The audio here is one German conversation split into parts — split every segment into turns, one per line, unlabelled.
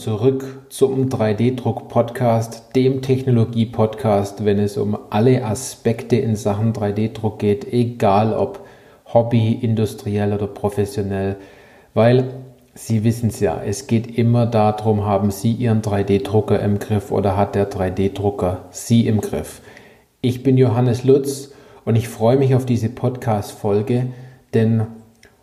Zurück zum 3D-Druck-Podcast, dem Technologie-Podcast, wenn es um alle Aspekte in Sachen 3D-Druck geht, egal ob Hobby, industriell oder professionell, weil Sie wissen es ja, es geht immer darum, haben Sie Ihren 3D-Drucker im Griff oder hat der 3D-Drucker Sie im Griff. Ich bin Johannes Lutz und ich freue mich auf diese Podcast-Folge, denn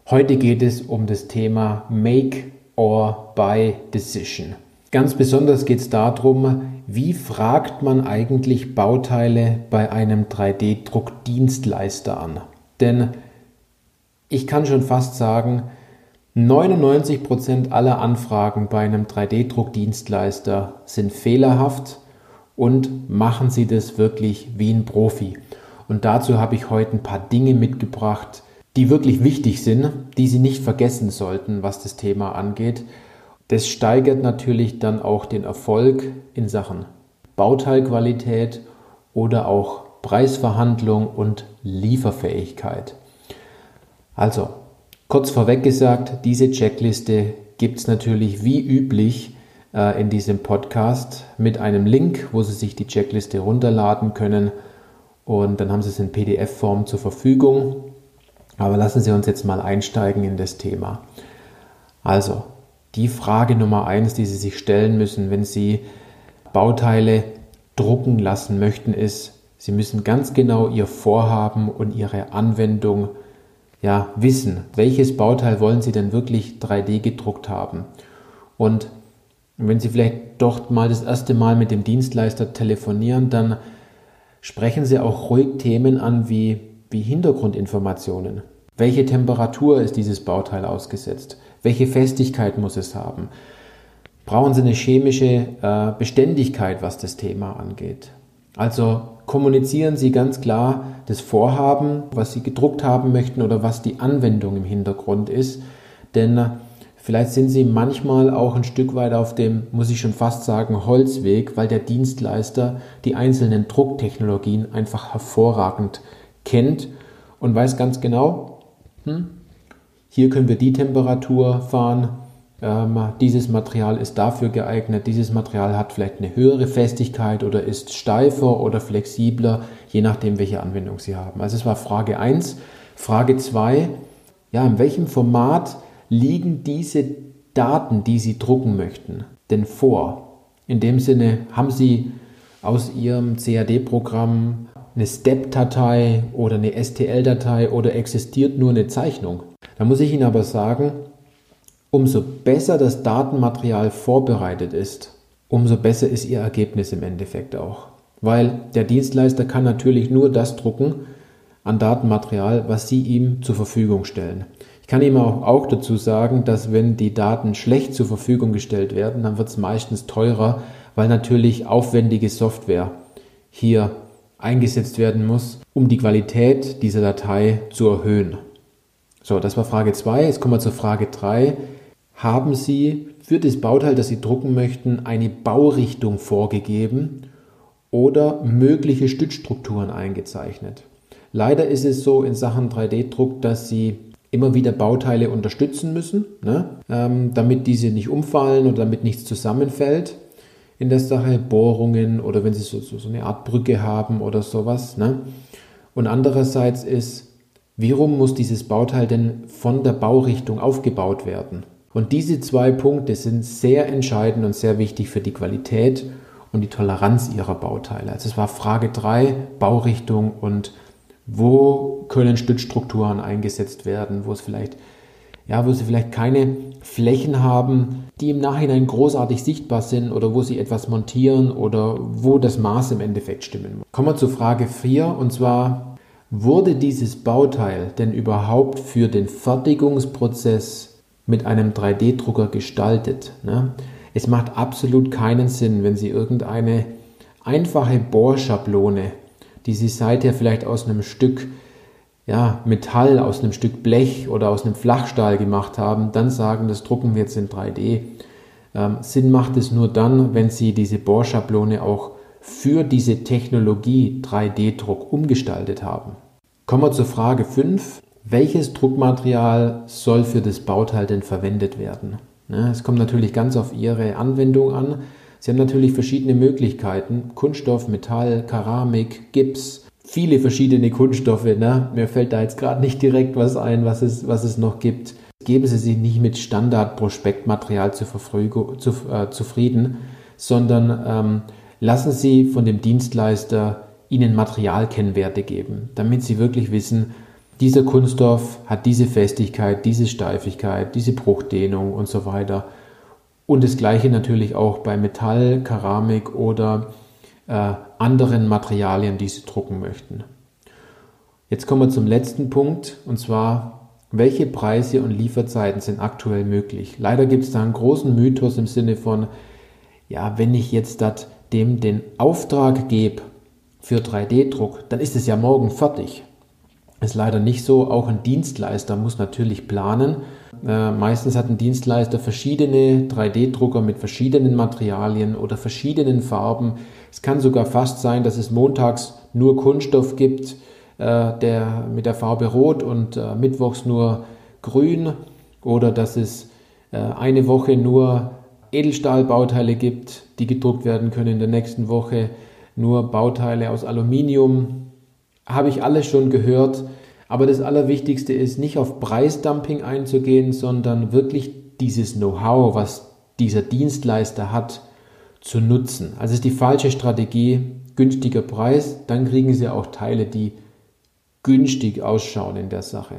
heute geht es um das Thema Make or Buy Decision. Ganz besonders geht es darum, wie fragt man eigentlich Bauteile bei einem 3D-Druckdienstleister an? Denn ich kann schon fast sagen, 99% aller Anfragen bei einem 3D-Druckdienstleister sind fehlerhaft und machen sie das wirklich wie ein Profi. Und dazu habe ich heute ein paar Dinge mitgebracht, die wirklich wichtig sind, die Sie nicht vergessen sollten, was das Thema angeht. Das steigert natürlich dann auch den Erfolg in Sachen Bauteilqualität oder auch Preisverhandlung und Lieferfähigkeit. Also, kurz vorweg gesagt, diese Checkliste gibt es natürlich wie üblich äh, in diesem Podcast mit einem Link, wo Sie sich die Checkliste runterladen können und dann haben Sie es in PDF-Form zur Verfügung. Aber lassen Sie uns jetzt mal einsteigen in das Thema. Also, die Frage Nummer eins, die Sie sich stellen müssen, wenn Sie Bauteile drucken lassen möchten, ist, Sie müssen ganz genau Ihr Vorhaben und Ihre Anwendung ja, wissen. Welches Bauteil wollen Sie denn wirklich 3D gedruckt haben? Und wenn Sie vielleicht doch mal das erste Mal mit dem Dienstleister telefonieren, dann sprechen Sie auch ruhig Themen an wie, wie Hintergrundinformationen. Welche Temperatur ist dieses Bauteil ausgesetzt? Welche Festigkeit muss es haben? Brauchen Sie eine chemische äh, Beständigkeit, was das Thema angeht? Also kommunizieren Sie ganz klar das Vorhaben, was Sie gedruckt haben möchten oder was die Anwendung im Hintergrund ist. Denn Vielleicht sind sie manchmal auch ein Stück weit auf dem, muss ich schon fast sagen, Holzweg, weil der Dienstleister die einzelnen Drucktechnologien einfach hervorragend kennt und weiß ganz genau, hm, hier können wir die Temperatur fahren, ähm, dieses Material ist dafür geeignet, dieses Material hat vielleicht eine höhere Festigkeit oder ist steifer oder flexibler, je nachdem, welche Anwendung Sie haben. Also es war Frage 1. Frage 2, ja, in welchem Format liegen diese Daten, die Sie drucken möchten, denn vor? In dem Sinne, haben Sie aus Ihrem CAD-Programm eine STEP-Datei oder eine STL-Datei oder existiert nur eine Zeichnung? Da muss ich Ihnen aber sagen, umso besser das Datenmaterial vorbereitet ist, umso besser ist Ihr Ergebnis im Endeffekt auch. Weil der Dienstleister kann natürlich nur das drucken an Datenmaterial, was Sie ihm zur Verfügung stellen. Ich kann ihm auch, auch dazu sagen, dass wenn die Daten schlecht zur Verfügung gestellt werden, dann wird es meistens teurer, weil natürlich aufwendige Software hier eingesetzt werden muss, um die Qualität dieser Datei zu erhöhen. So, das war Frage 2. Jetzt kommen wir zur Frage 3. Haben Sie für das Bauteil, das Sie drucken möchten, eine Baurichtung vorgegeben oder mögliche Stützstrukturen eingezeichnet? Leider ist es so in Sachen 3D-Druck, dass Sie immer wieder Bauteile unterstützen müssen, ne? ähm, damit diese nicht umfallen oder damit nichts zusammenfällt in der Sache, Bohrungen oder wenn sie so, so, so eine Art Brücke haben oder sowas. Ne? Und andererseits ist, warum muss dieses Bauteil denn von der Baurichtung aufgebaut werden? Und diese zwei Punkte sind sehr entscheidend und sehr wichtig für die Qualität und die Toleranz ihrer Bauteile. Also es war Frage 3, Baurichtung und wo können Stützstrukturen eingesetzt werden, wo es vielleicht, ja, wo sie vielleicht keine Flächen haben, die im Nachhinein großartig sichtbar sind oder wo sie etwas montieren oder wo das Maß im Endeffekt stimmen muss. Kommen wir zu Frage 4 und zwar, wurde dieses Bauteil denn überhaupt für den Fertigungsprozess mit einem 3D-Drucker gestaltet? Ne? Es macht absolut keinen Sinn, wenn Sie irgendeine einfache Bohrschablone die sie seither vielleicht aus einem Stück ja, Metall, aus einem Stück Blech oder aus einem Flachstahl gemacht haben, dann sagen, das drucken wir jetzt in 3D. Ähm, Sinn macht es nur dann, wenn Sie diese Bohrschablone auch für diese Technologie 3D-Druck umgestaltet haben. Kommen wir zur Frage 5. Welches Druckmaterial soll für das Bauteil denn verwendet werden? Ne, es kommt natürlich ganz auf Ihre Anwendung an. Sie haben natürlich verschiedene Möglichkeiten. Kunststoff, Metall, Keramik, Gips, viele verschiedene Kunststoffe. Ne? Mir fällt da jetzt gerade nicht direkt was ein, was es, was es noch gibt. Geben Sie sich nicht mit Standard-Prospektmaterial zu zu, äh, zufrieden, sondern ähm, lassen Sie von dem Dienstleister Ihnen Materialkennwerte geben, damit Sie wirklich wissen, dieser Kunststoff hat diese Festigkeit, diese Steifigkeit, diese Bruchdehnung und so weiter. Und das gleiche natürlich auch bei Metall, Keramik oder äh, anderen Materialien, die Sie drucken möchten. Jetzt kommen wir zum letzten Punkt und zwar, welche Preise und Lieferzeiten sind aktuell möglich? Leider gibt es da einen großen Mythos im Sinne von, ja, wenn ich jetzt dem den Auftrag gebe für 3D-Druck, dann ist es ja morgen fertig. Ist leider nicht so. Auch ein Dienstleister muss natürlich planen. Äh, meistens hat ein Dienstleister verschiedene 3D-Drucker mit verschiedenen Materialien oder verschiedenen Farben. Es kann sogar fast sein, dass es montags nur Kunststoff gibt, äh, der mit der Farbe Rot und äh, mittwochs nur Grün oder dass es äh, eine Woche nur Edelstahlbauteile gibt, die gedruckt werden können, in der nächsten Woche nur Bauteile aus Aluminium, habe ich alles schon gehört. Aber das Allerwichtigste ist, nicht auf Preisdumping einzugehen, sondern wirklich dieses Know-how, was dieser Dienstleister hat, zu nutzen. Also ist die falsche Strategie, günstiger Preis, dann kriegen Sie auch Teile, die günstig ausschauen in der Sache.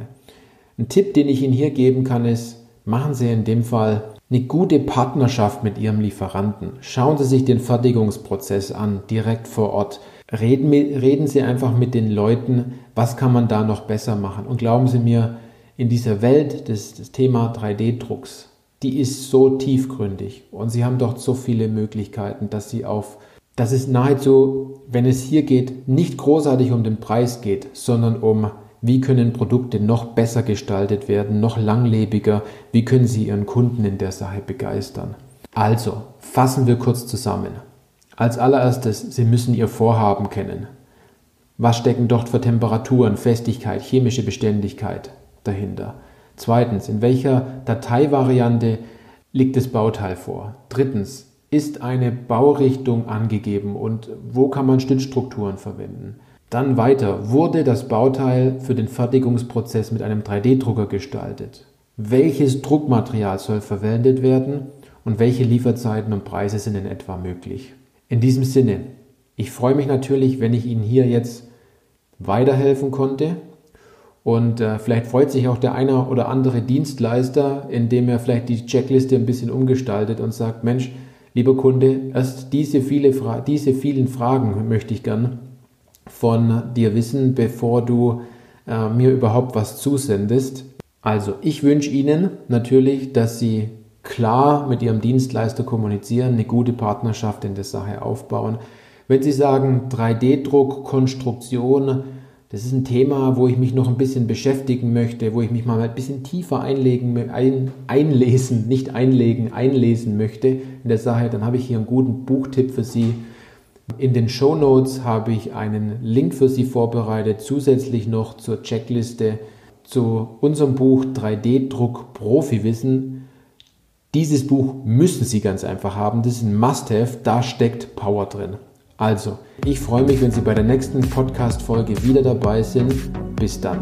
Ein Tipp, den ich Ihnen hier geben kann, ist, machen Sie in dem Fall eine gute Partnerschaft mit Ihrem Lieferanten. Schauen Sie sich den Fertigungsprozess an, direkt vor Ort. Reden, reden Sie einfach mit den Leuten, was kann man da noch besser machen. Und glauben Sie mir, in dieser Welt des, des Thema 3D-Drucks, die ist so tiefgründig und Sie haben dort so viele Möglichkeiten, dass Sie auf, dass es nahezu, wenn es hier geht, nicht großartig um den Preis geht, sondern um wie können Produkte noch besser gestaltet werden, noch langlebiger, wie können Sie Ihren Kunden in der Sache begeistern. Also, fassen wir kurz zusammen. Als allererstes, Sie müssen Ihr Vorhaben kennen. Was stecken dort für Temperaturen, Festigkeit, chemische Beständigkeit dahinter? Zweitens, in welcher Dateivariante liegt das Bauteil vor? Drittens, ist eine Baurichtung angegeben und wo kann man Stützstrukturen verwenden? Dann weiter, wurde das Bauteil für den Fertigungsprozess mit einem 3D-Drucker gestaltet? Welches Druckmaterial soll verwendet werden und welche Lieferzeiten und Preise sind in etwa möglich? In diesem Sinne, ich freue mich natürlich, wenn ich Ihnen hier jetzt weiterhelfen konnte. Und äh, vielleicht freut sich auch der eine oder andere Dienstleister, indem er vielleicht die Checkliste ein bisschen umgestaltet und sagt, Mensch, lieber Kunde, erst diese, viele Fra diese vielen Fragen möchte ich gern von dir wissen, bevor du äh, mir überhaupt was zusendest. Also, ich wünsche Ihnen natürlich, dass Sie klar mit Ihrem Dienstleister kommunizieren, eine gute Partnerschaft in der Sache aufbauen. Wenn Sie sagen 3D-Druck, Konstruktion, das ist ein Thema, wo ich mich noch ein bisschen beschäftigen möchte, wo ich mich mal ein bisschen tiefer einlegen, ein, einlesen, nicht einlegen, einlesen möchte in der Sache, dann habe ich hier einen guten Buchtipp für Sie. In den Show Notes habe ich einen Link für Sie vorbereitet, zusätzlich noch zur Checkliste zu unserem Buch 3D-Druck Profi-Wissen. Dieses Buch müssen Sie ganz einfach haben. Das ist ein Must-Have. Da steckt Power drin. Also, ich freue mich, wenn Sie bei der nächsten Podcast-Folge wieder dabei sind. Bis dann.